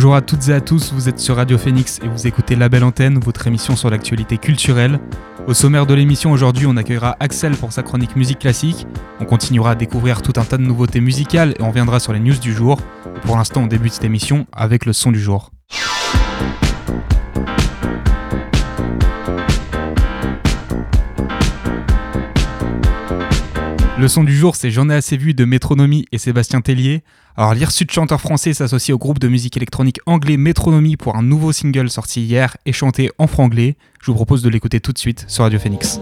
Bonjour à toutes et à tous, vous êtes sur Radio Phoenix et vous écoutez La Belle Antenne, votre émission sur l'actualité culturelle. Au sommaire de l'émission aujourd'hui, on accueillera Axel pour sa chronique musique classique. On continuera à découvrir tout un tas de nouveautés musicales et on viendra sur les news du jour. pour l'instant, on débute cette émission avec le son du jour. Le son du jour, c'est J'en ai assez vu de Métronomie et Sébastien Tellier. Alors, l'Hirsute chanteur français s'associe au groupe de musique électronique anglais Métronomie pour un nouveau single sorti hier et chanté en franglais. Je vous propose de l'écouter tout de suite sur Radio Phoenix.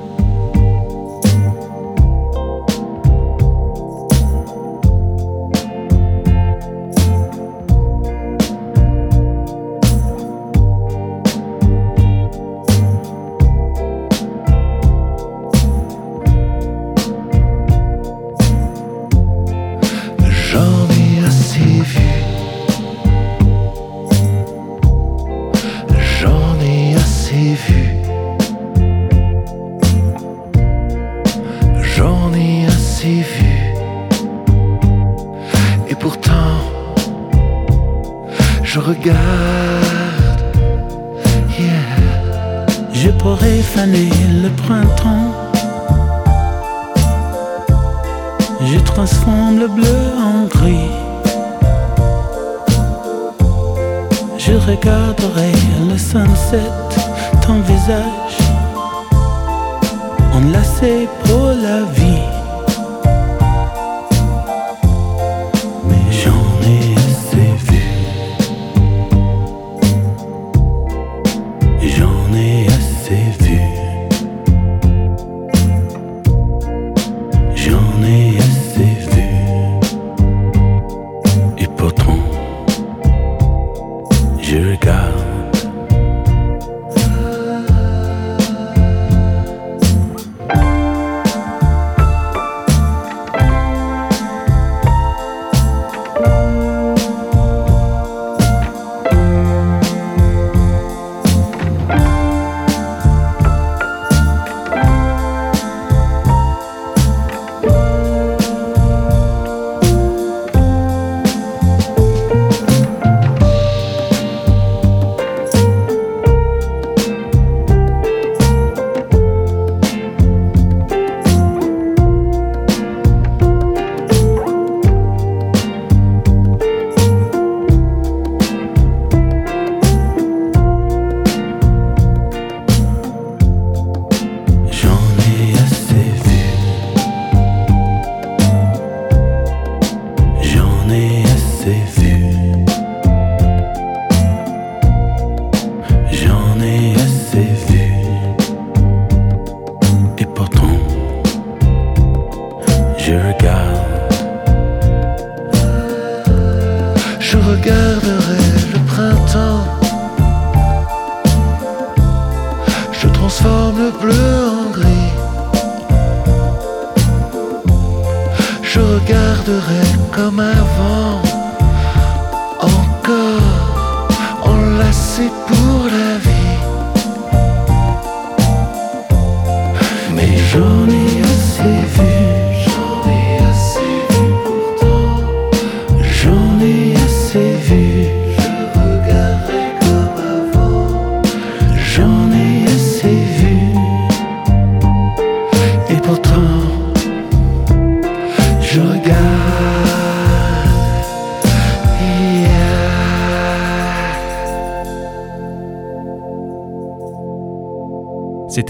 le printemps. Je transforme le bleu en gris. Je regarderai le sunset, ton visage, enlacé pour la vie.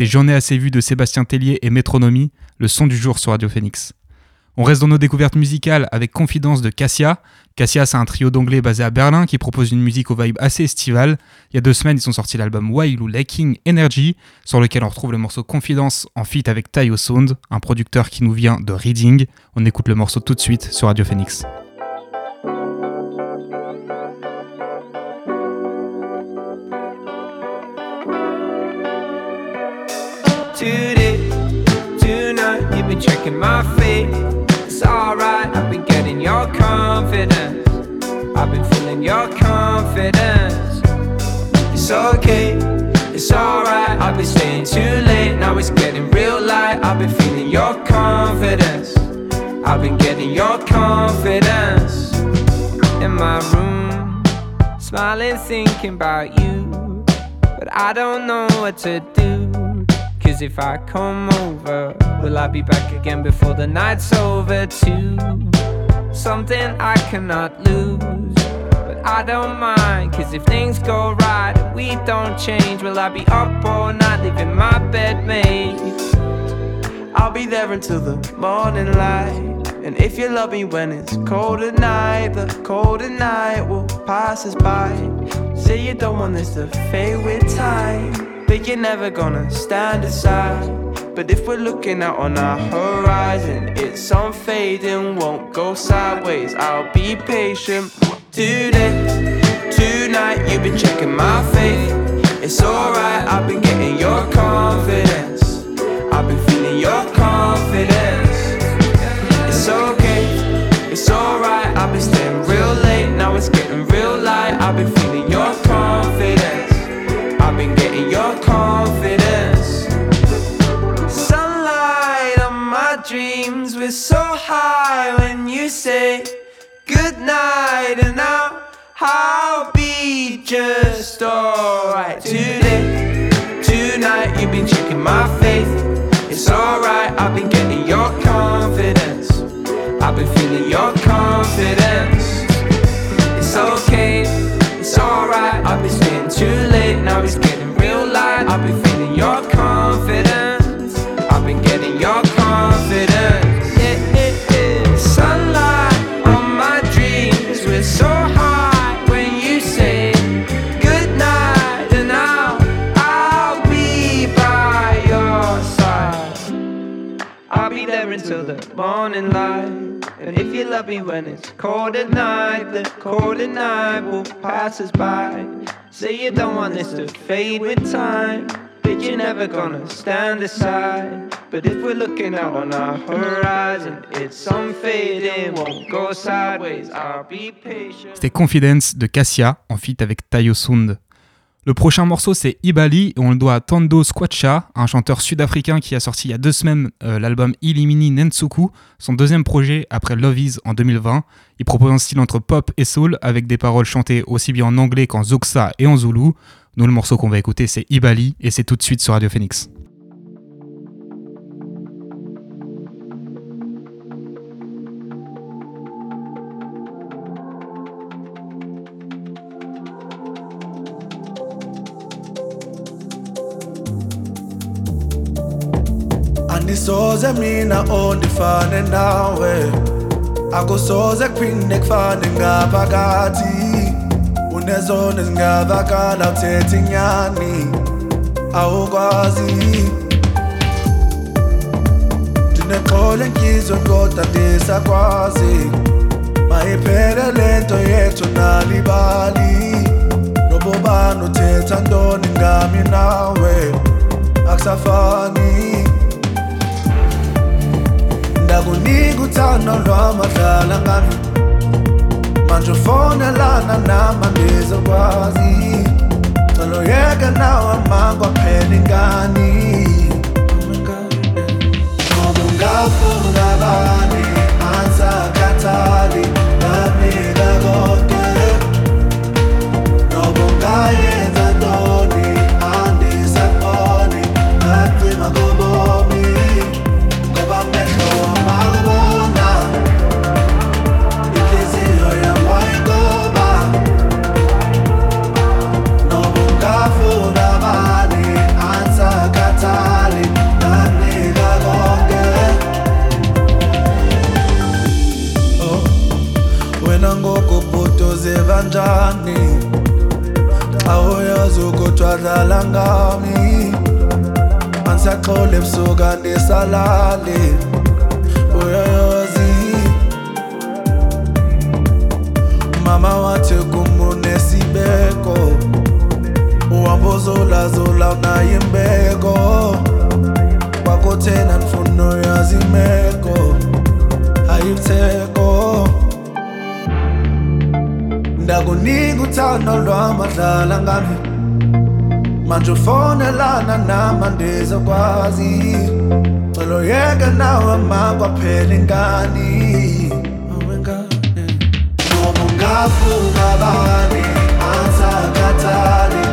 J'en ai assez vu de Sébastien Tellier et Métronomie, le son du jour sur Radio Phoenix. On reste dans nos découvertes musicales avec Confidence de Cassia. Cassia, c'est un trio d'anglais basé à Berlin qui propose une musique au vibe assez estivale. Il y a deux semaines, ils ont sorti l'album Wild ou Lacking Energy, sur lequel on retrouve le morceau Confidence en feat avec Tayo Sound, un producteur qui nous vient de Reading. On écoute le morceau tout de suite sur Radio Phoenix. Been checking my fate. It's alright, I've been getting your confidence. I've been feeling your confidence. It's okay, it's alright. I've been staying too late, now it's getting real light. I've been feeling your confidence. I've been getting your confidence in my room, smiling, thinking about you. But I don't know what to do. If I come over, will I be back again before the night's over, too? Something I cannot lose. But I don't mind, cause if things go right and we don't change, will I be up all night leaving my bed made? I'll be there until the morning light. And if you love me when it's cold at night, the cold at night will pass us by. Say you don't want this to fade with time, but you're never gonna stand aside. But if we're looking out on our horizon, it's unfading, won't go sideways. I'll be patient. Today, tonight, you've been checking my faith. It's alright, I've been getting your confidence. I've been feeling your confidence. It's okay, it's alright. I've been staying real late, now it's getting real light. I've been been getting your confidence. Sunlight on my dreams, we're so high when you say good night, and I'll, I'll be just alright today. Tonight, you've been checking my faith. It's alright, I've been getting your confidence. I've been feeling your confidence. It's okay, it's alright. I've been staying too late, now it's getting real light. I've been feeling your confidence. I've been getting your confidence. Yeah, yeah, yeah. Sunlight on my dreams, we're so high when you say good night, and I'll, I'll be by your side. I'll be there until the morning light. You love me when it's cold at night, the cold at night will pass us by. Say you don't want this to fade with time, but you're never gonna stand aside. But if we're looking out on our horizon, it's unfading, won't go sideways. I'll be patient. C'était Confidence de Cassia en feat avec Tayo. Le prochain morceau c'est Ibali et on le doit à Tando Squatcha, un chanteur sud-africain qui a sorti il y a deux semaines euh, l'album Illimini Nentsuku, son deuxième projet après Love Is en 2020. Il propose un style entre pop et soul avec des paroles chantées aussi bien en anglais qu'en Xhosa et en Zulu. Nous le morceau qu'on va écouter c'est Ibali et c'est tout de suite sur Radio Phoenix. Andisoze mina ondifane nawe. Akusoze kuphinde kufane ngaphakathi. Unezona ezingavakala uthethe inyani awukwazi. Ndinexolo entlizyo kodwa ndisakwazi. Mayiphele le nto yethu nalibali. Nobobani uthetha ntoni ngami nawe? Akusafani. lagonikotanao ndra mazalagnano mandro fôna lanana mandezako azy talo ekanao amango apeningany odongafonabany ansakatary naminagotore nobongaye ngani awuyazi ukuthi wadlala ngami angisaxole ebusuku andisalali uyayazi? Mama wathi kumunesibeko. Uhambo zolazola unayo imbeko. Kwakuthena ndifuna uyazi imeko. Ayitheko Ndakunika uthando lwamadlala ngami. Manje ufonelana nami andizokwazi Cela uyeke nawe ma kwaphela ingane. Noma ungafunga bani, ansakhathali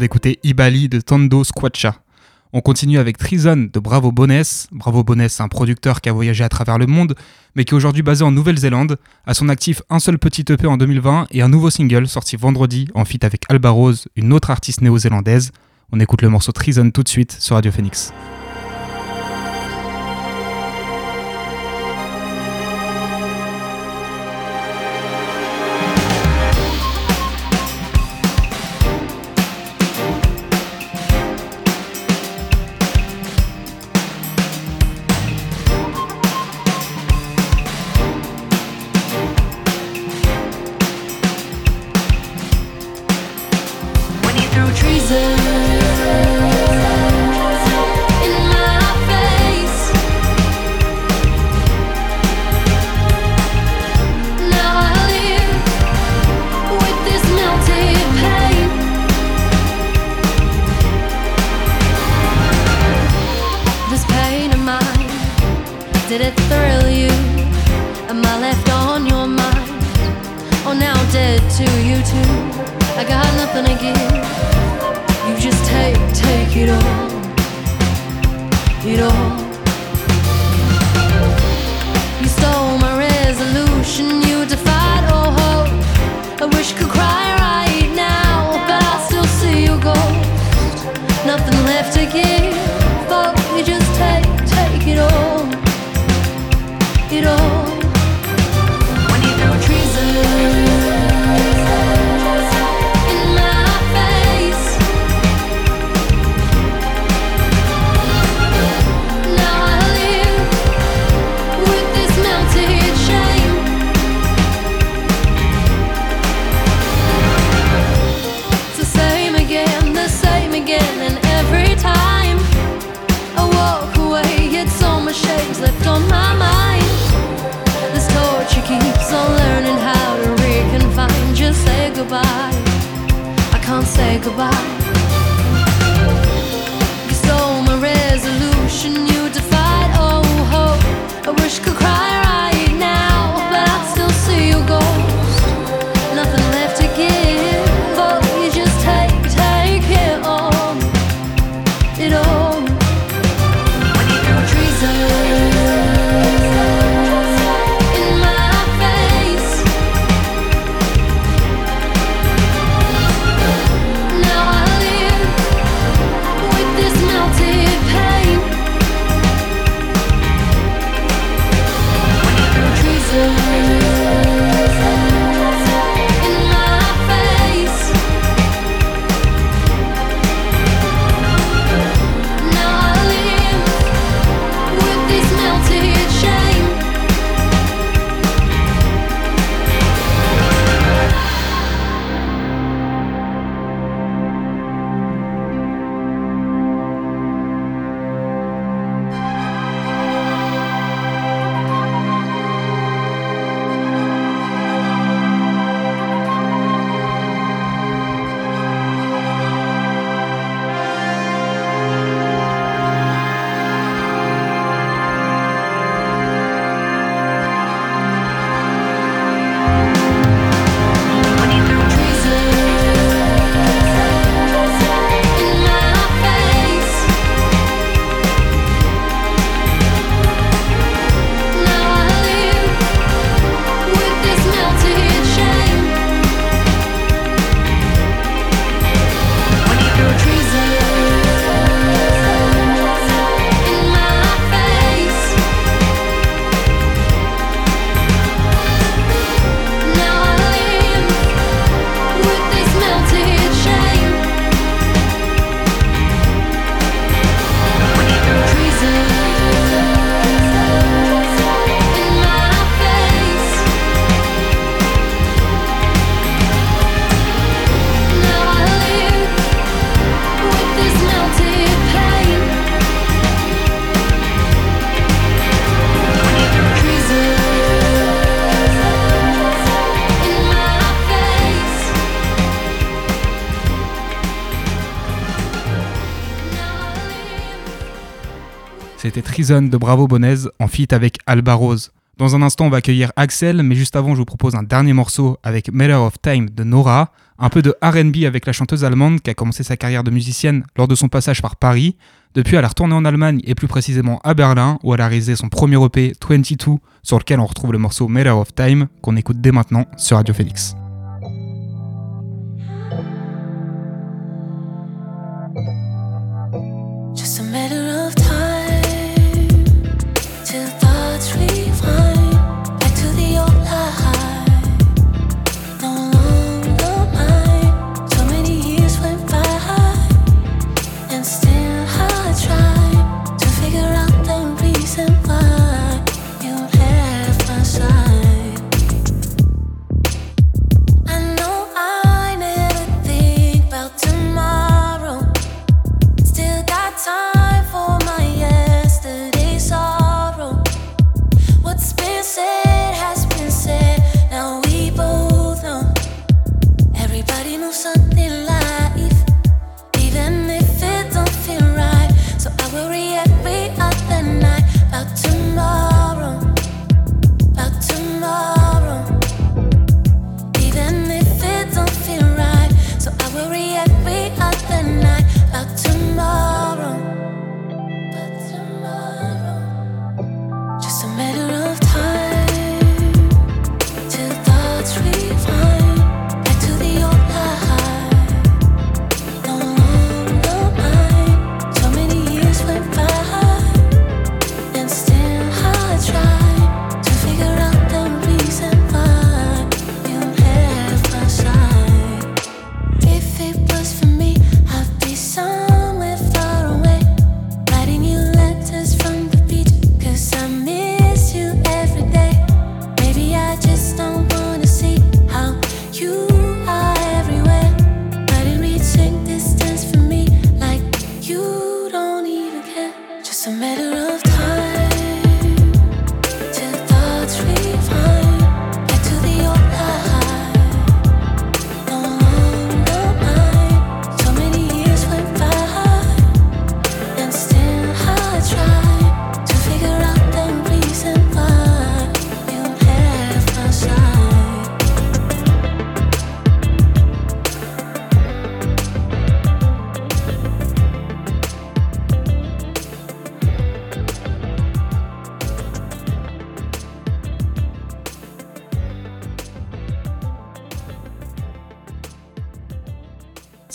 d'écouter Ibali de Tondo Squatcha. On continue avec Trison de Bravo Boness. Bravo Boness, un producteur qui a voyagé à travers le monde, mais qui est aujourd'hui basé en Nouvelle-Zélande, à son actif un seul petit EP en 2020 et un nouveau single sorti vendredi en feat avec Alba Rose, une autre artiste néo-zélandaise. On écoute le morceau Trison tout de suite sur Radio Phoenix. on my mind. This torture keeps on learning how to reconfine. Just say goodbye. I can't say goodbye. C'était Treason de Bravo Bonez en feat avec Alba Rose. Dans un instant, on va accueillir Axel, mais juste avant, je vous propose un dernier morceau avec Matter of Time de Nora, un peu de RB avec la chanteuse allemande qui a commencé sa carrière de musicienne lors de son passage par Paris. Depuis, elle a retourné en Allemagne et plus précisément à Berlin, où elle a réalisé son premier EP 22, sur lequel on retrouve le morceau Matter of Time, qu'on écoute dès maintenant sur Radio Phoenix. Just a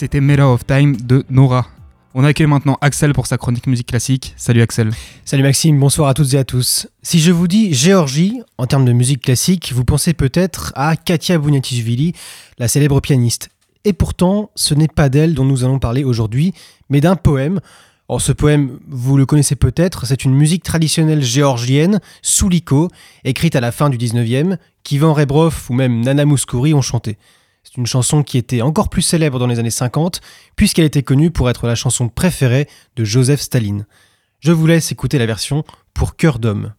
C'était of Time de Nora. On accueille maintenant Axel pour sa chronique musique classique. Salut Axel. Salut Maxime, bonsoir à toutes et à tous. Si je vous dis Géorgie, en termes de musique classique, vous pensez peut-être à Katia Bouniatishvili, la célèbre pianiste. Et pourtant, ce n'est pas d'elle dont nous allons parler aujourd'hui, mais d'un poème. Or, ce poème, vous le connaissez peut-être, c'est une musique traditionnelle géorgienne, Souliko, écrite à la fin du 19e, qu'Ivan Rebrov ou même Nana Mouskouri ont chanté. C'est une chanson qui était encore plus célèbre dans les années 50, puisqu'elle était connue pour être la chanson préférée de Joseph Staline. Je vous laisse écouter la version pour cœur d'homme.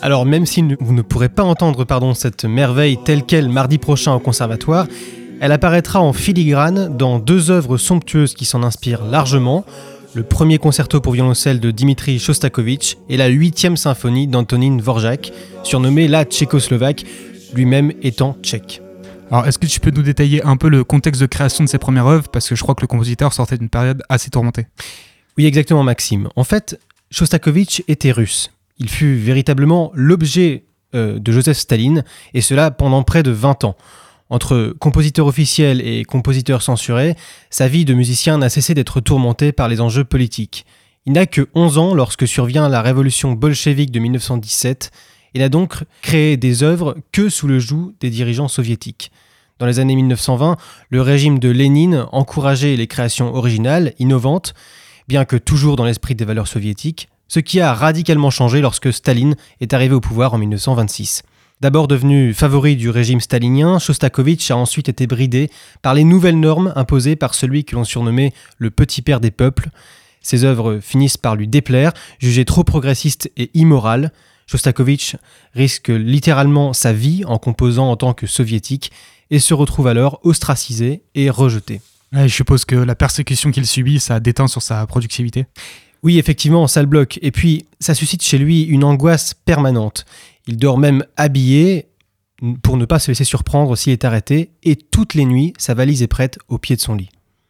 Alors même si vous ne pourrez pas entendre pardon, cette merveille telle qu'elle mardi prochain au conservatoire, elle apparaîtra en filigrane dans deux œuvres somptueuses qui s'en inspirent largement, le premier concerto pour violoncelle de Dimitri Shostakovich et la huitième symphonie d'Antonin Dvorak, surnommée la Tchécoslovaque, lui-même étant tchèque. Alors, est-ce que tu peux nous détailler un peu le contexte de création de ces premières œuvres? Parce que je crois que le compositeur sortait d'une période assez tourmentée. Oui, exactement, Maxime. En fait, Shostakovich était russe. Il fut véritablement l'objet euh, de Joseph Staline, et cela pendant près de 20 ans. Entre compositeur officiel et compositeur censuré, sa vie de musicien n'a cessé d'être tourmentée par les enjeux politiques. Il n'a que 11 ans lorsque survient la révolution bolchevique de 1917 et n'a donc créé des œuvres que sous le joug des dirigeants soviétiques. Dans les années 1920, le régime de Lénine encourageait les créations originales, innovantes, bien que toujours dans l'esprit des valeurs soviétiques, ce qui a radicalement changé lorsque Staline est arrivé au pouvoir en 1926. D'abord devenu favori du régime stalinien, Shostakovich a ensuite été bridé par les nouvelles normes imposées par celui que l'on surnommait le petit père des peuples. Ses œuvres finissent par lui déplaire, jugées trop progressistes et immorales. Shostakovich risque littéralement sa vie en composant en tant que soviétique et se retrouve alors ostracisé et rejeté. Ouais, je suppose que la persécution qu'il subit, ça déteint sur sa productivité. Oui, effectivement, ça le bloque. Et puis, ça suscite chez lui une angoisse permanente. Il dort même habillé pour ne pas se laisser surprendre s'il est arrêté. Et toutes les nuits, sa valise est prête au pied de son lit.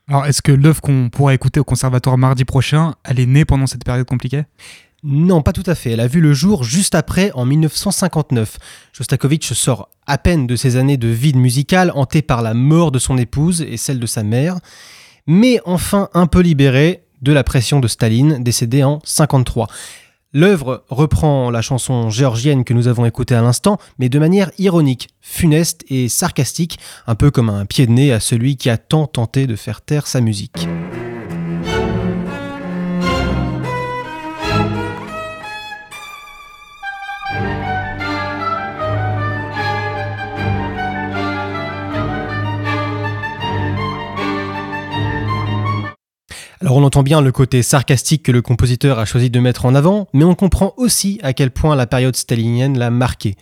Alors, est-ce que l'œuvre qu'on pourra écouter au conservatoire mardi prochain, elle est née pendant cette période compliquée? Non, pas tout à fait. Elle a vu le jour juste après, en 1959. Shostakovich sort à peine de ses années de vide musical, hanté par la mort de son épouse et celle de sa mère, mais enfin un peu libéré de la pression de Staline, décédé en 53. L'œuvre reprend la chanson géorgienne que nous avons écoutée à l'instant, mais de manière ironique, funeste et sarcastique, un peu comme un pied de nez à celui qui a tant tenté de faire taire sa musique. Alors on entend bien le côté sarcastique que le compositeur a choisi de mettre en avant, mais on comprend aussi à quel point la période stalinienne l'a marqué.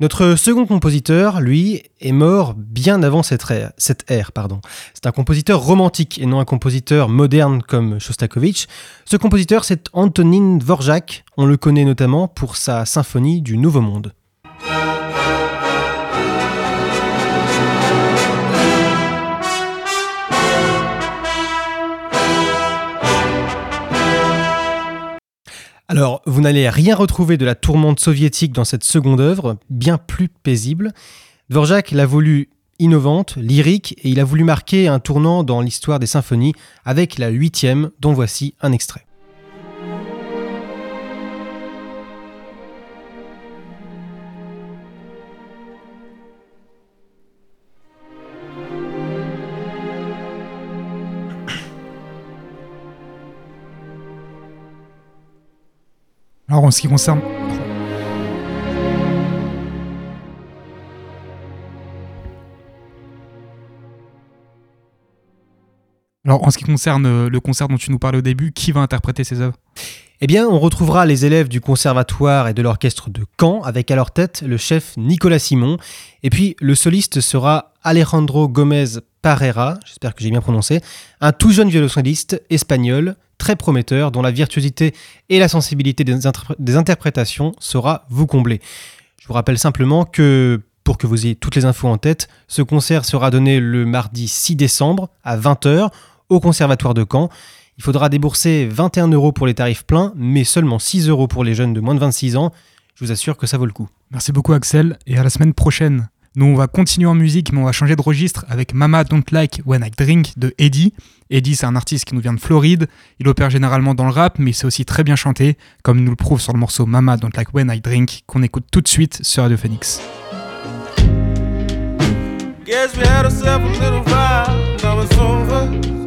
Notre second compositeur, lui, est mort bien avant cette ère. C'est un compositeur romantique et non un compositeur moderne comme Shostakovich. Ce compositeur, c'est Antonin Dvorak. On le connaît notamment pour sa symphonie du Nouveau Monde. Alors, vous n'allez rien retrouver de la tourmente soviétique dans cette seconde œuvre, bien plus paisible. Dvorak l'a voulu innovante, lyrique, et il a voulu marquer un tournant dans l'histoire des symphonies avec la huitième, dont voici un extrait. En ce qui concerne. Alors, en ce qui concerne euh, le concert dont tu nous parlais au début, qui va interpréter ces œuvres? Eh bien, on retrouvera les élèves du conservatoire et de l'orchestre de Caen, avec à leur tête le chef Nicolas Simon. Et puis, le soliste sera Alejandro Gomez Parera, j'espère que j'ai bien prononcé, un tout jeune violoncelliste espagnol, très prometteur, dont la virtuosité et la sensibilité des, des interprétations saura vous combler. Je vous rappelle simplement que, pour que vous ayez toutes les infos en tête, ce concert sera donné le mardi 6 décembre à 20h au Conservatoire de Caen. Il faudra débourser 21 euros pour les tarifs pleins, mais seulement 6 euros pour les jeunes de moins de 26 ans. Je vous assure que ça vaut le coup. Merci beaucoup, Axel, et à la semaine prochaine. Nous, on va continuer en musique, mais on va changer de registre avec Mama Don't Like When I Drink de Eddie. Eddie, c'est un artiste qui nous vient de Floride. Il opère généralement dans le rap, mais il sait aussi très bien chanter, comme il nous le prouve sur le morceau Mama Don't Like When I Drink, qu'on écoute tout de suite sur Radio Phoenix. Guess we had ourselves a little vibe, now it's over.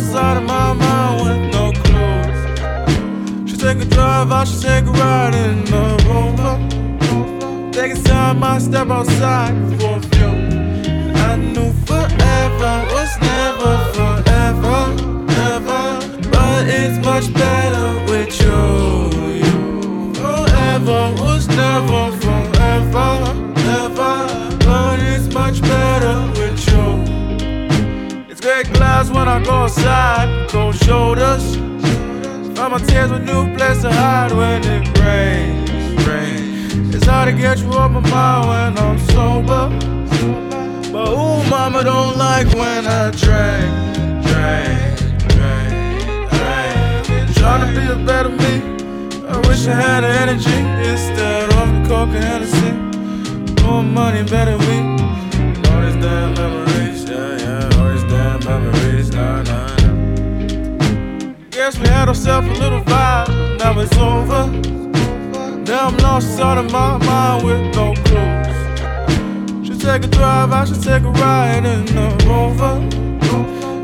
Lost out of my mind with no clues. Should take a drive, I should take a ride in the rover. Taking time, I step outside for a few. I knew forever was never forever, ever. But it's much better with you. you. Forever was never forever, ever. But it's much better clouds when I go outside, cold shoulders. Find my tears with new place to hide when it rains, rains. It's hard to get you off my mind when I'm sober. But ooh, mama don't like when I drink, drink, drink, drink. Trying to be a better me. I wish I had the energy instead of the coke and Hennessy. More money, better weed. These damn Guess we had ourselves a little vibe, now it's over. Now I'm lost out of my mind with no clues. Should take a drive, I should take a ride in the rover.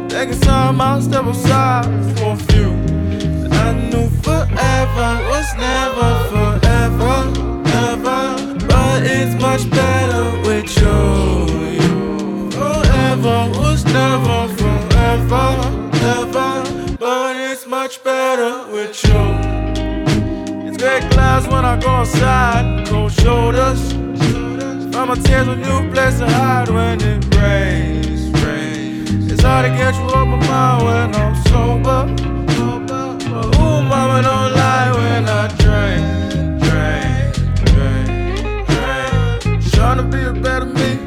Taking time, I'll step aside for a few. I knew forever was never forever, ever. But it's much better with you. Forever was never forever, ever. But it's much better with you. It's great clouds when I go outside, cold shoulders. Find my tears when new place to hide when it rains, rains. It's hard to get you off my mind when I'm sober. But ooh, mama, don't lie when I drink, drink, drink, drink. Trying to be a better me.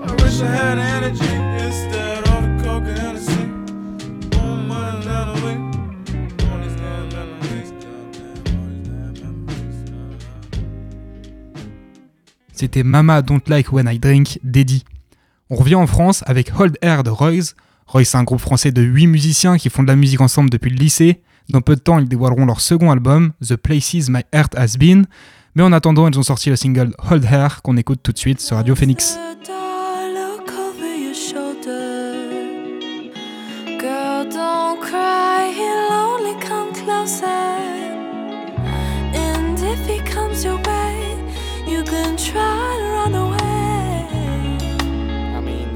I wish I had energy C'était Mama Don't Like When I Drink d'Eddie. On revient en France avec Hold Air de Royce. Royce, c'est un groupe français de 8 musiciens qui font de la musique ensemble depuis le lycée. Dans peu de temps, ils dévoileront leur second album, The Places My Heart Has Been. Mais en attendant, ils ont sorti le single Hold Air qu'on écoute tout de suite sur Radio Phoenix. Your can try to run away. I mean,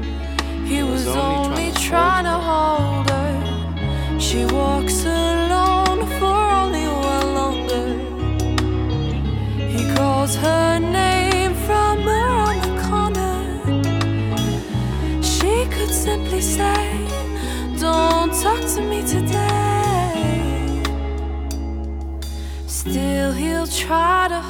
He was was only trying to hold her. She walks alone for only one longer. He calls her name from around the corner. She could simply say, Don't talk to me today. Still, he'll try to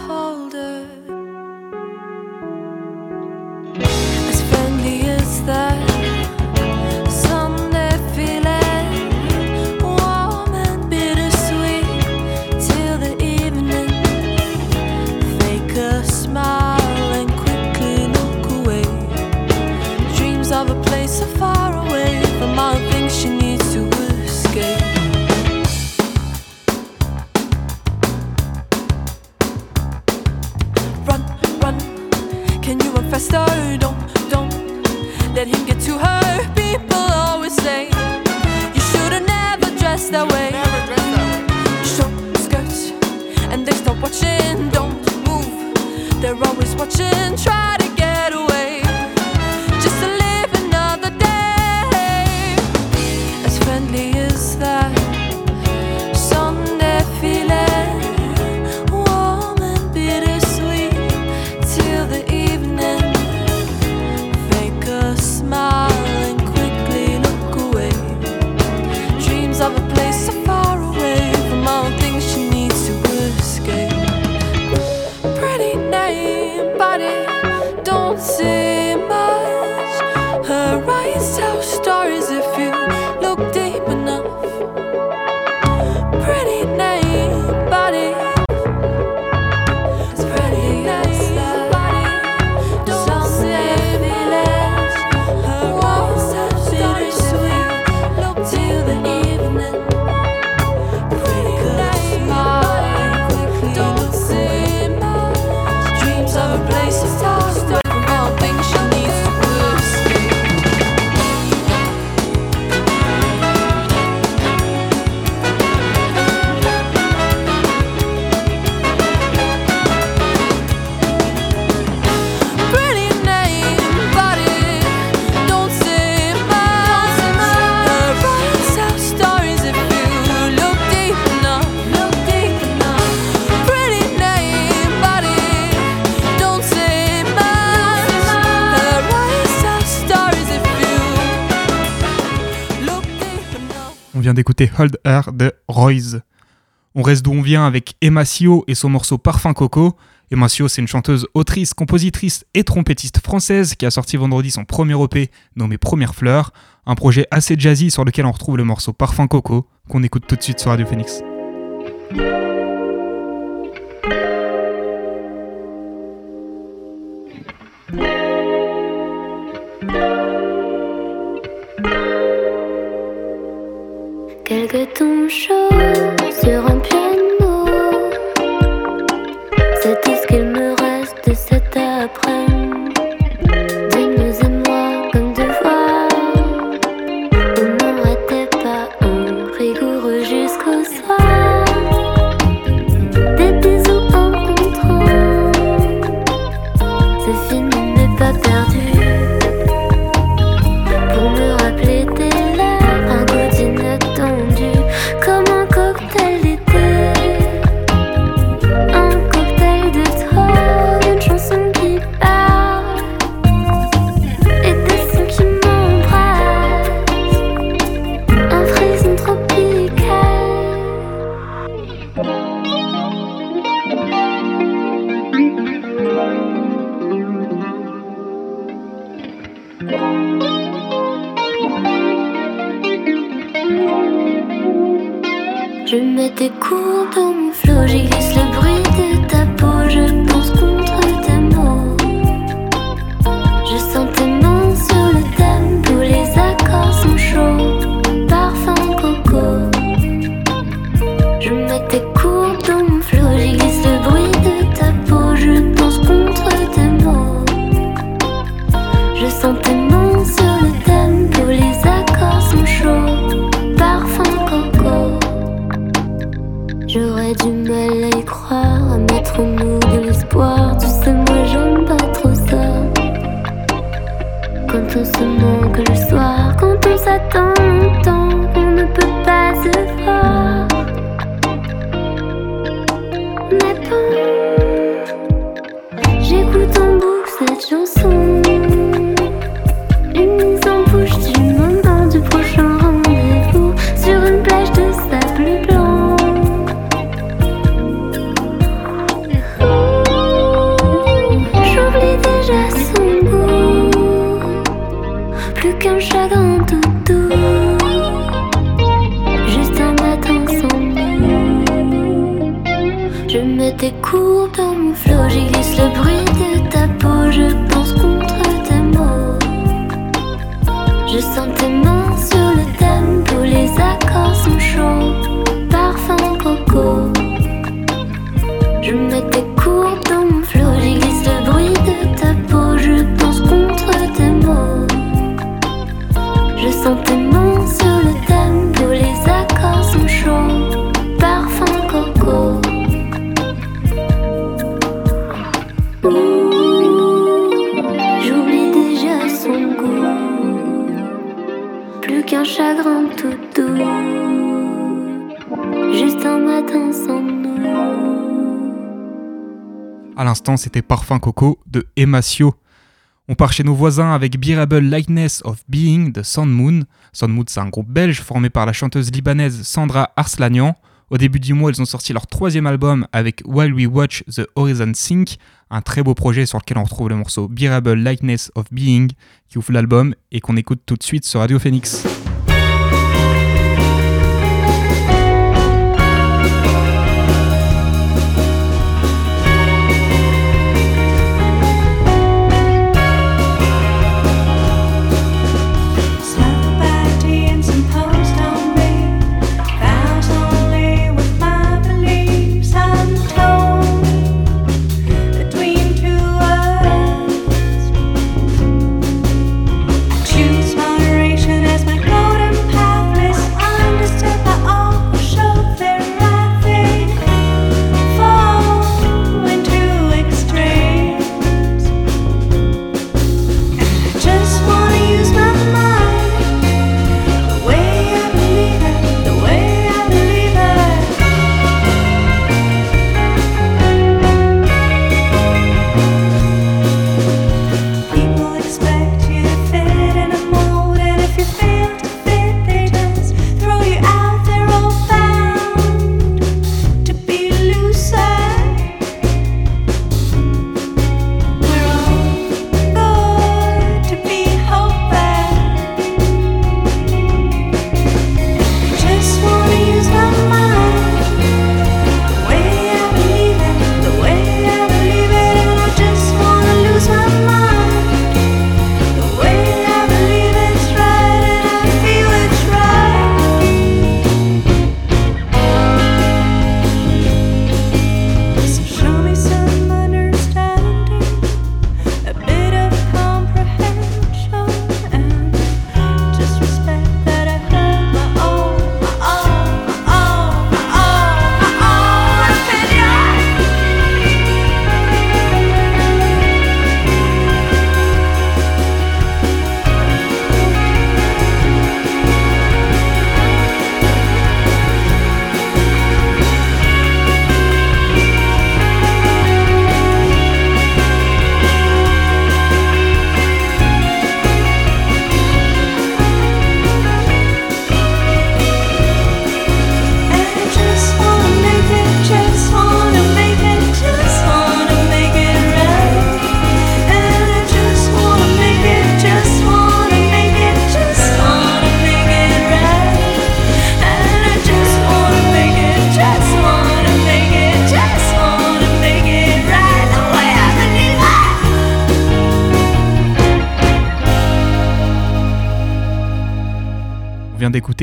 D'écouter Hold Her de Royce. On reste d'où on vient avec Emma Sio et son morceau Parfum Coco. Emma Sio, c'est une chanteuse, autrice, compositrice et trompettiste française qui a sorti vendredi son premier EP nommé Première Fleur, un projet assez jazzy sur lequel on retrouve le morceau Parfum Coco qu'on écoute tout de suite sur Radio Phoenix. Quelques tons chauds sur un piano. Je sens tes mains sur le thème, tous les accords sont chauds, parfum coco. Je mets tes c'était Parfum Coco de Emasio. On part chez nos voisins avec Bearable Lightness of Being de Sandmoon. Sandmoon, c'est un groupe belge formé par la chanteuse libanaise Sandra Arslanian. Au début du mois, ils ont sorti leur troisième album avec While We Watch the Horizon Sink, un très beau projet sur lequel on retrouve le morceau Bearable Lightness of Being qui ouvre l'album et qu'on écoute tout de suite sur Radio Phoenix.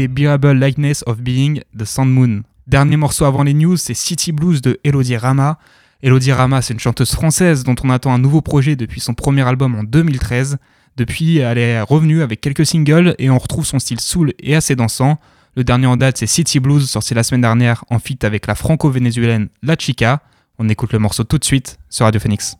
c'était Bearable Likeness of Being de Sand Moon. Dernier morceau avant les news, c'est City Blues de Elodie Rama. Elodie Rama, c'est une chanteuse française dont on attend un nouveau projet depuis son premier album en 2013. Depuis, elle est revenue avec quelques singles et on retrouve son style soul et assez dansant. Le dernier en date, c'est City Blues, sorti la semaine dernière en feat avec la franco-vénézuélienne La Chica. On écoute le morceau tout de suite sur Radio Phoenix.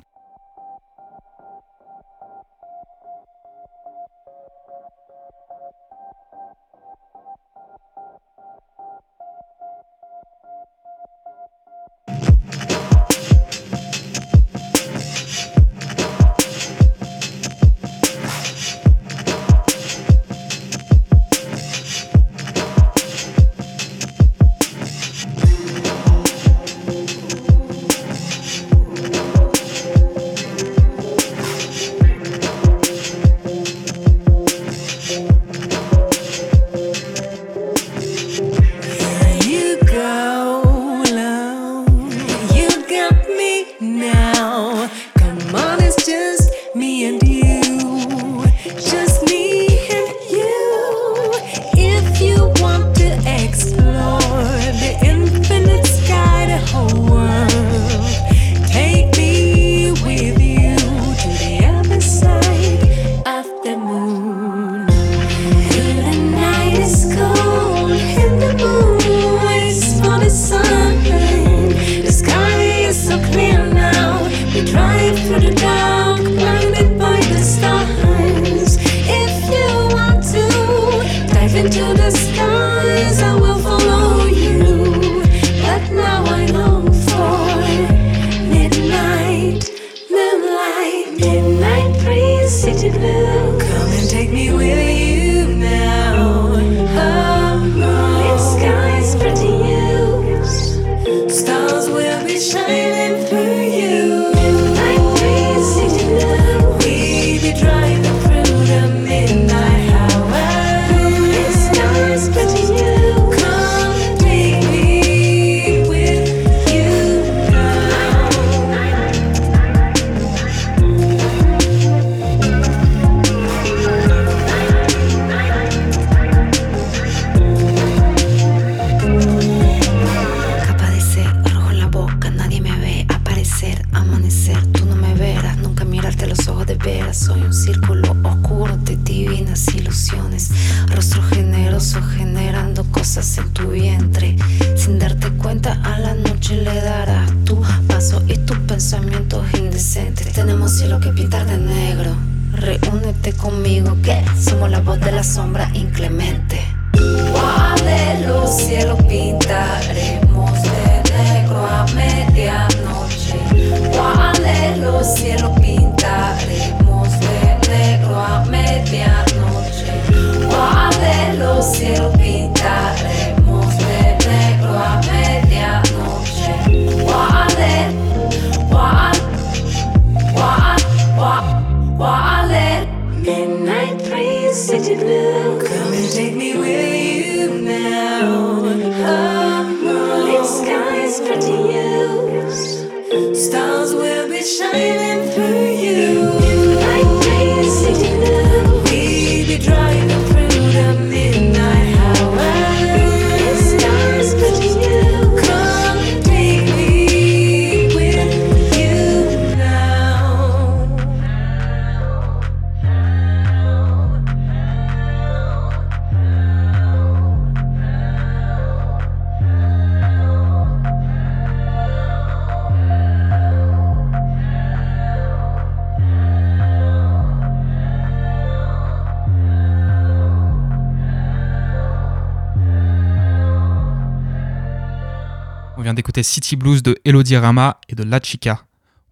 vient d'écouter City Blues de Elodie Rama et de La Chica.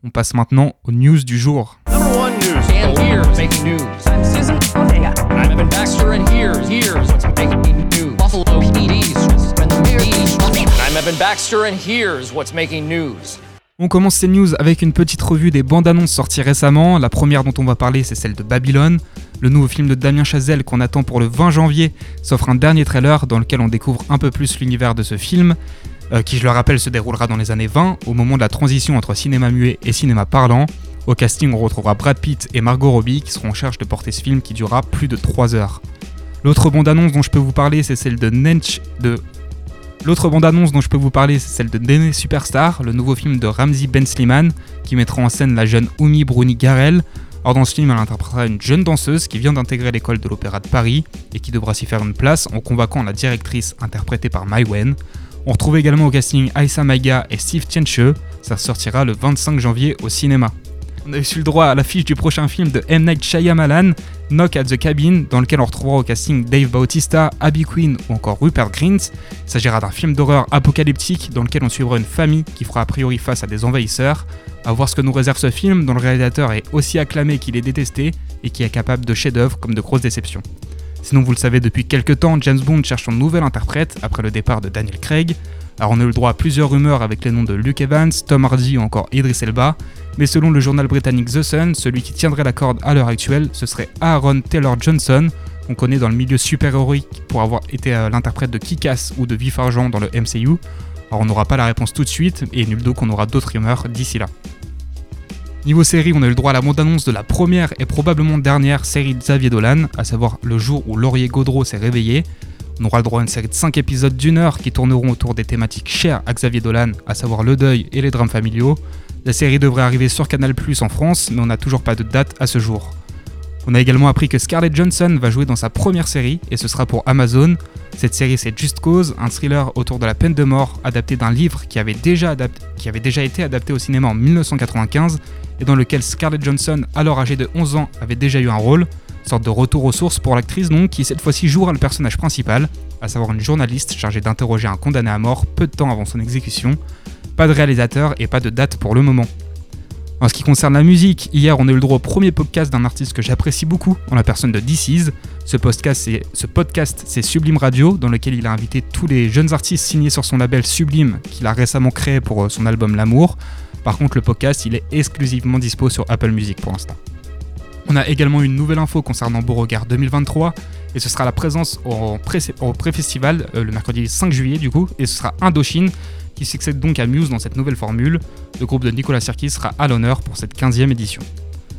On passe maintenant aux news du jour. On commence ces news avec une petite revue des bandes annonces sorties récemment. La première dont on va parler, c'est celle de Babylone. Le nouveau film de Damien Chazelle qu'on attend pour le 20 janvier s'offre un dernier trailer dans lequel on découvre un peu plus l'univers de ce film. Euh, qui je le rappelle se déroulera dans les années 20, au moment de la transition entre cinéma muet et cinéma parlant. Au casting, on retrouvera Brad Pitt et Margot Robbie qui seront en charge de porter ce film qui durera plus de 3 heures. L'autre bande-annonce dont je peux vous parler, c'est celle de Nench de L'autre bande-annonce dont je peux vous parler, c'est celle de Dene Superstar, le nouveau film de Ramsey Ben Sliman, qui mettra en scène la jeune Oumi Bruni Garel. Or, dans ce film, elle interprétera une jeune danseuse qui vient d'intégrer l'école de l'Opéra de Paris et qui devra s'y faire une place en convoquant la directrice interprétée par Mai Wen. On retrouve également au casting Aïssa Maiga et Steve Tienche. Ça sortira le 25 janvier au cinéma. On a eu le droit à l'affiche du prochain film de M. Night Shyamalan, Knock at the Cabin, dans lequel on retrouvera au casting Dave Bautista, Abby Quinn ou encore Rupert Grint. Il s'agira d'un film d'horreur apocalyptique dans lequel on suivra une famille qui fera a priori face à des envahisseurs. À voir ce que nous réserve ce film, dont le réalisateur est aussi acclamé qu'il est détesté et qui est capable de chefs-d'œuvre comme de grosses déceptions. Sinon, vous le savez depuis quelques temps, James Bond cherche son nouvel interprète après le départ de Daniel Craig. Alors on a eu le droit à plusieurs rumeurs avec les noms de Luke Evans, Tom Hardy ou encore Idris Elba, mais selon le journal britannique The Sun, celui qui tiendrait la corde à l'heure actuelle, ce serait Aaron Taylor Johnson, qu'on connaît dans le milieu super-héroïque pour avoir été euh, l'interprète de Kick-Ass ou de Vif Argent dans le MCU. Alors on n'aura pas la réponse tout de suite, et nul doute qu'on aura d'autres rumeurs d'ici là. Niveau série, on a eu le droit à la bande-annonce de la première et probablement dernière série de Xavier Dolan, à savoir le jour où Laurier Gaudreau s'est réveillé. On aura le droit à une série de 5 épisodes d'une heure qui tourneront autour des thématiques chères à Xavier Dolan, à savoir le deuil et les drames familiaux. La série devrait arriver sur Canal Plus en France, mais on n'a toujours pas de date à ce jour. On a également appris que Scarlett Johansson va jouer dans sa première série, et ce sera pour Amazon. Cette série c'est Just Cause, un thriller autour de la peine de mort adapté d'un livre qui avait, déjà été adapté au cinéma en 1995 et dans lequel Scarlett Johansson, alors âgée de 11 ans, avait déjà eu un rôle, sorte de retour aux sources pour l'actrice donc, qui cette fois-ci jouera le personnage principal, à savoir une journaliste chargée d'interroger un condamné à mort peu de temps avant son exécution. Pas de réalisateur et pas de date pour le moment. En ce qui concerne la musique, hier on a eu le droit au premier podcast d'un artiste que j'apprécie beaucoup, en la personne de DC's. Ce podcast, c'est, ce Sublime Radio, dans lequel il a invité tous les jeunes artistes signés sur son label Sublime, qu'il a récemment créé pour euh, son album L'amour. Par contre, le podcast, il est exclusivement dispo sur Apple Music pour l'instant. On a également une nouvelle info concernant Beauregard 2023, et ce sera la présence au, pré- au pré-festival euh, le mercredi 5 juillet du coup, et ce sera Indochine, qui succède donc à Muse dans cette nouvelle formule. Le groupe de Nicolas Sirkis sera à l'honneur pour cette 15e édition.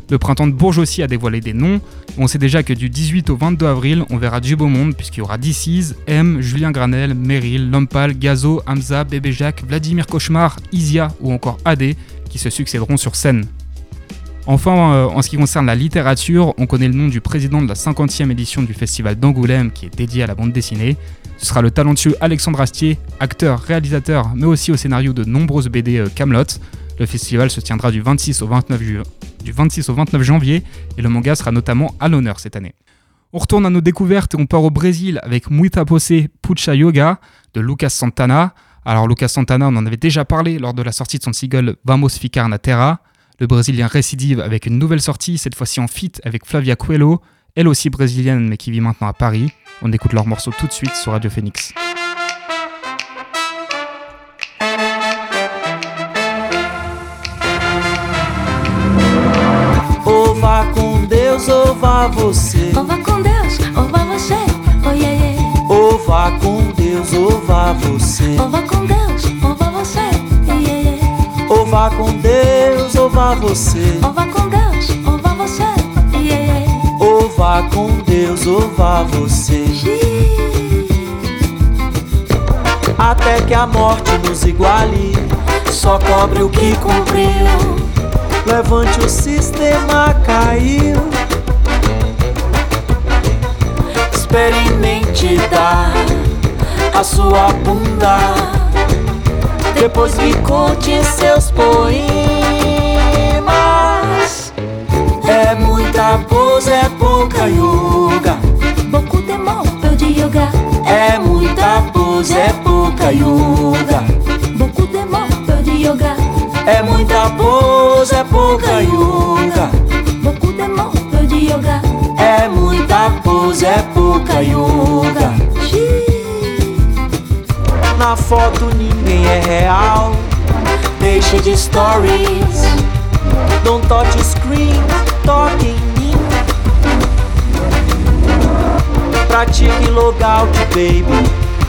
Le printemps de Bourges aussi a dévoilé des noms. On sait déjà que du 18 au 22 avril, on verra du beau monde puisqu'il y aura DC's, M, Julien Granel, Meryl, Lompal, Gazo, Hamza, Bébé Jacques, Vladimir Cauchemar, Isia ou encore AD qui se succéderont sur scène. Enfin, euh, en ce qui concerne la littérature, on connaît le nom du président de la 50e édition du Festival d'Angoulême qui est dédié à la bande dessinée. Ce sera le talentueux Alexandre Astier, acteur, réalisateur, mais aussi au scénario de nombreuses BD euh, Camelot. Le festival se tiendra du 26 au 29, ju- du 26 au 29 janvier et le manga sera notamment à l'honneur cette année. On retourne à nos découvertes et on part au Brésil avec Muita Pose Pucha Yoga de Lucas Santana. Alors Lucas Santana, on en avait déjà parlé lors de la sortie de son single Vamos Ficar na Terra. Le Brésilien récidive avec une nouvelle sortie, cette fois-ci en feat avec Flavia Coelho, elle aussi brésilienne mais qui vit maintenant à Paris. On écoute leur morceau tout de suite sur Radio Phoenix. Ou vá com Deus ou vá você. Ou vá com Deus, ou vá você, oh yeah, yeah. Ou vá com Deus ou vá você. Ou vá com Deus, ou vá você, yeah, yeah. Ou vá com Deus ou vá você. Ou vá com Deus, ou vá você, yeah, yeah. Vá com Deus ou vá você. Até que a morte nos iguale. Só cobre o que cumpriu. Levante o sistema caiu. Experimente dar a sua bunda. Depois me conte seus poemas. É muita pose, é pouca yoga. Beaucoup de peu de yoga. É muita pose, é pouca yoga. Beaucoup de peu de yoga. É muita pose, é pouca yoga. Beaucoup de peu de yoga. É muita pose, é pouca yoga. Na foto ninguém é real. Deixe de stories. Don't touch screen, toque pratique logout, baby.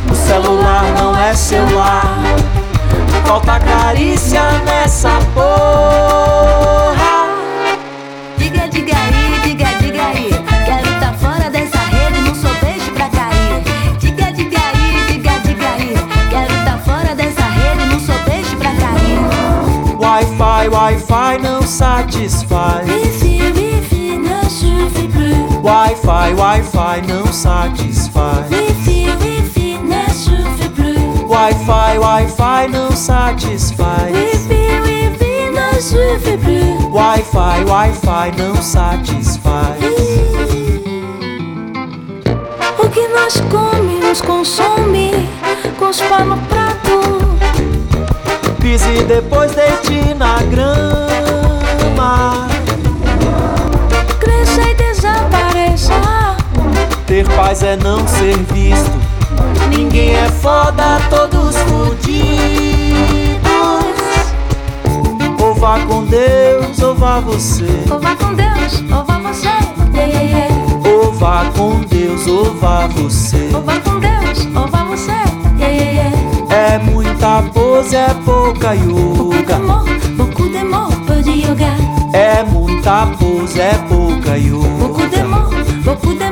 O celular não é celular. Falta carícia nessa porra. Diga, diga aí, diga, diga aí. Quero tá fora dessa rede, não sou peixe pra cair. Diga, diga aí, diga, diga aí. Quero tá fora dessa rede, não sou peixe pra cair. Wi-Fi, Wi-Fi não satisfaz. Vici. Wi-Fi, Wi-Fi não satisfaz. Wi-Fi, Wi-Fi ne suffit plus. Wi-Fi, Wi-Fi não satisfaz. Wi-Fi, Wi-Fi ne suffit plus. Wi-Fi, Wi-Fi não satisfaz. O que nós comemos consome, cuspa no prato. Pise depois deite na grama. Ter paz é não ser visto. Ninguém é foda, todos fudidos. Ou vá com Deus, ou vá você. Ou vá com Deus, ou vá você. Yeah, yeah, yeah. Ou vá com Deus, ou vá você. Ou vá com Deus, ou vá você. Yeah, yeah, yeah. É muita pose, é pouca yoga. Beaucoup d'amour, peu de yoga. É muita pose, é pouca yoga. beaucoup d'amour, peu de.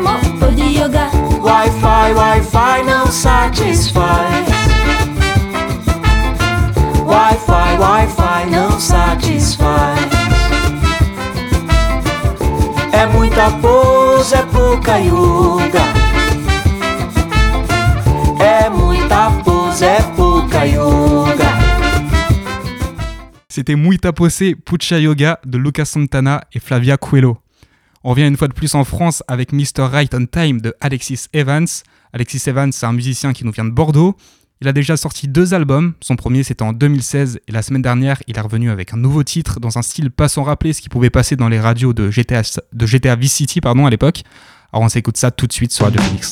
Wi-Fi, Wi-Fi. Wi-Fi, Wi-Fi muita pose, yoga. Muita. C'était Muy Taposé Pucha Yoga de Lucas Santana et Flavia Coelho. On revient une fois de plus en France avec Mr. Right on Time de Alexis Evans. Alexis Evans, c'est un musicien qui nous vient de Bordeaux. Il a déjà sorti deux albums. Son premier, c'était en 2016. Et la semaine dernière, il est revenu avec un nouveau titre dans un style pas sans rappeler ce qui pouvait passer dans les radios de GTA, Vice City pardon, à l'époque. Alors on s'écoute ça tout de suite sur Radio Phoenix.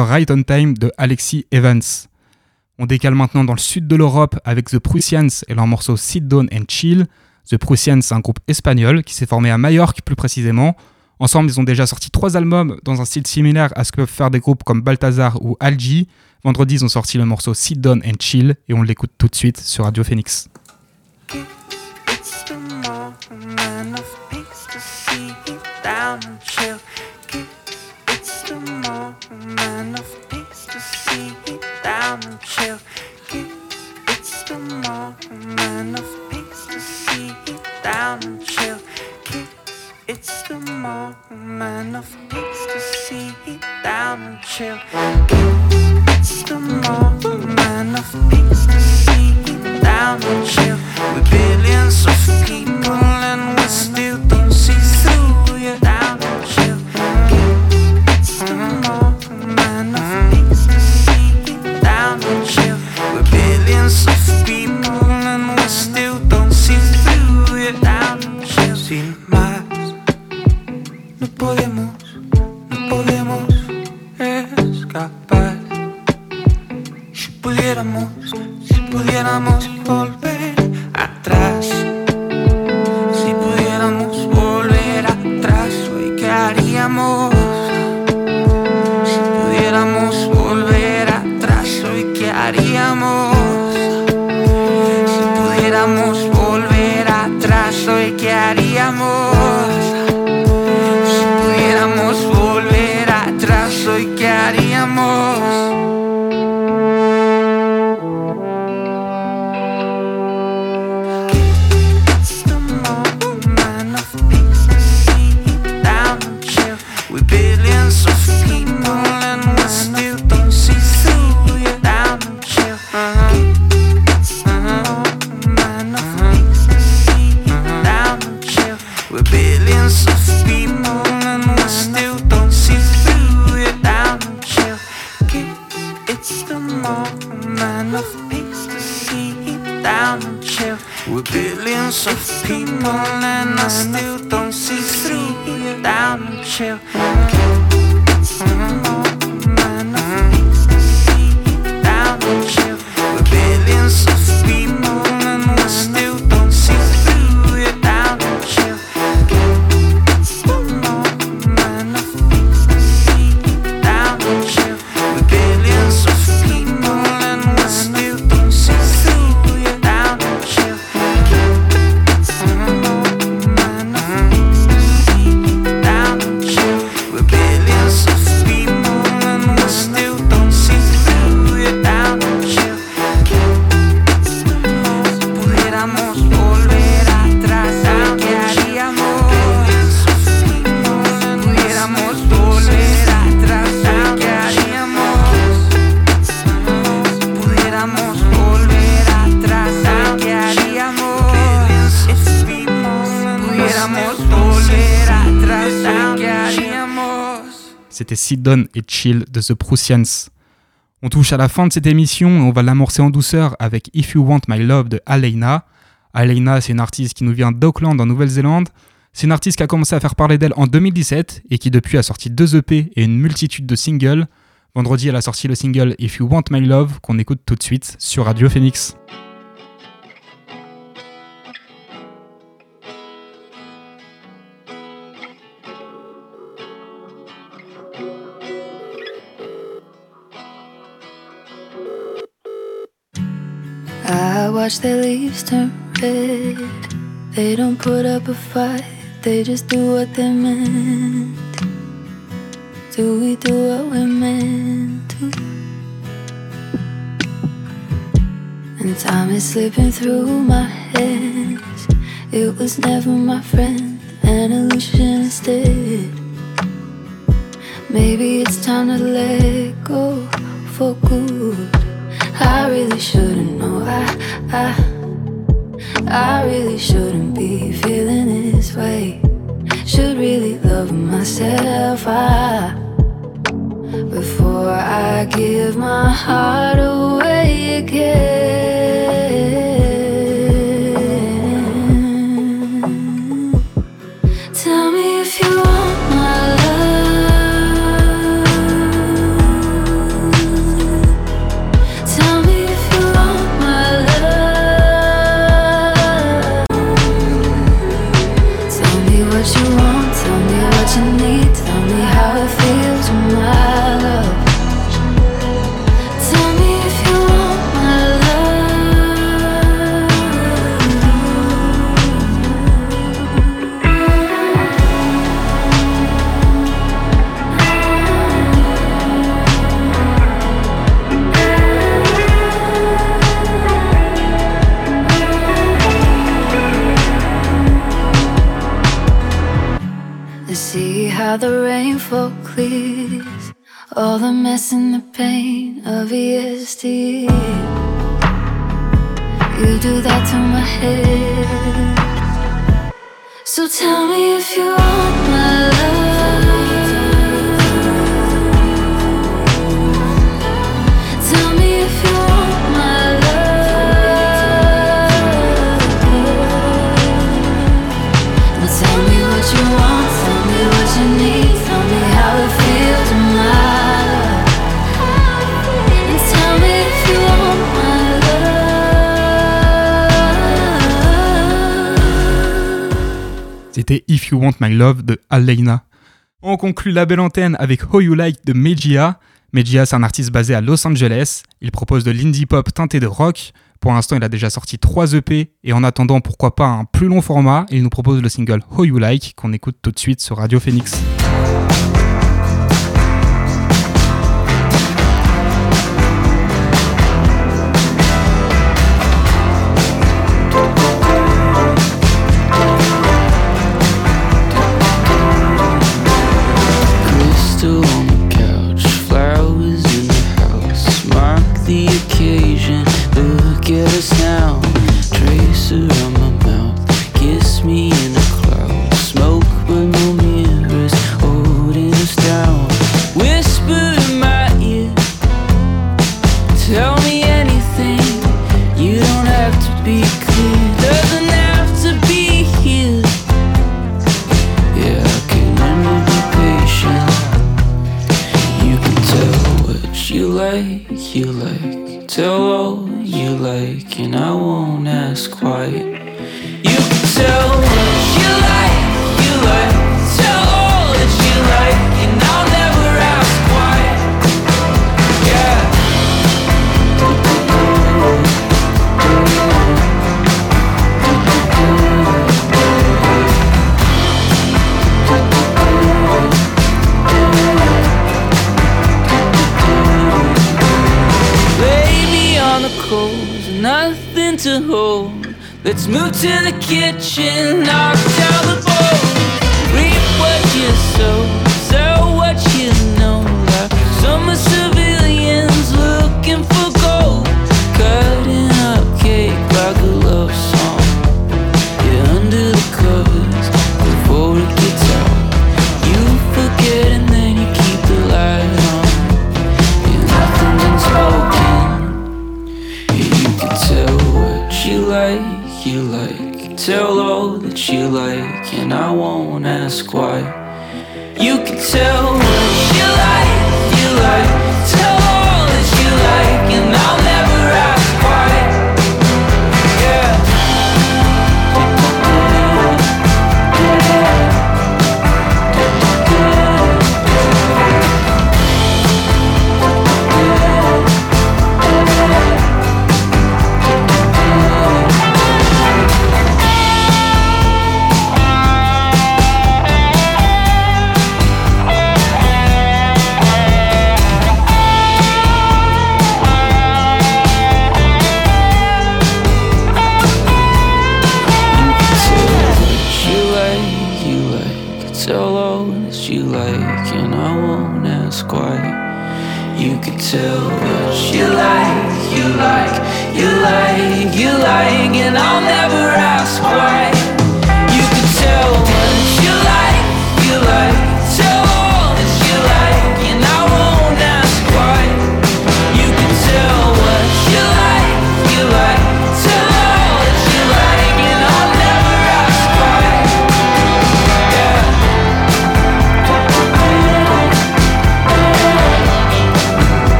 Right on Time de Alexis Evans. On décale maintenant dans le sud de l'Europe avec The Prussians et leur morceau Sit Down and Chill. The Prussians, c'est un groupe espagnol qui s'est formé à Majorque plus précisément. Ensemble, ils ont déjà sorti trois albums dans un style similaire à ce que peuvent faire des groupes comme Balthazar ou Algi. Vendredi, ils ont sorti le morceau Sit Down and Chill et on l'écoute tout de suite sur Radio Phoenix. Down and chill. It's the moment of peace to see down and chill. It's the moment of peace to see down and chill. With billions of people Sit et Chill de The Prussians. On touche à la fin de cette émission et on va l'amorcer en douceur avec If You Want My Love de Aleina. Aleina, c'est une artiste qui nous vient d'Auckland en Nouvelle-Zélande. C'est une artiste qui a commencé à faire parler d'elle en 2017 et qui depuis a sorti deux EP et une multitude de singles. Vendredi, elle a sorti le single If You Want My Love qu'on écoute tout de suite sur Radio Phoenix. Watch the leaves turn red. They don't put up a fight, they just do what they're meant. Do we do what we're meant to? And time is slipping through my hands. It was never my friend, an illusion instead. Maybe it's time to let go for good. I really shouldn't know. I, I, I really shouldn't be feeling this way. Should really love myself. I, before I give my heart away again. All the pain of yesterday. You do that to my head. So tell me if you want my love. C'était If You Want My Love de Aleina. On conclut la belle antenne avec How You Like de Mejia. Mejia, c'est un artiste basé à Los Angeles. Il propose de l'indie pop teinté de rock. Pour l'instant, il a déjà sorti 3 EP et en attendant, pourquoi pas un plus long format, il nous propose le single How You Like qu'on écoute tout de suite sur Radio Phoenix. Can tell what you like, you like. Tell all that you like, and I won't ask why. You can tell what you like, you like.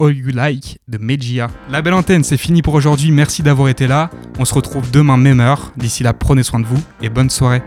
All You Like de Mejia. La belle antenne, c'est fini pour aujourd'hui. Merci d'avoir été là. On se retrouve demain même heure. D'ici là, prenez soin de vous et bonne soirée.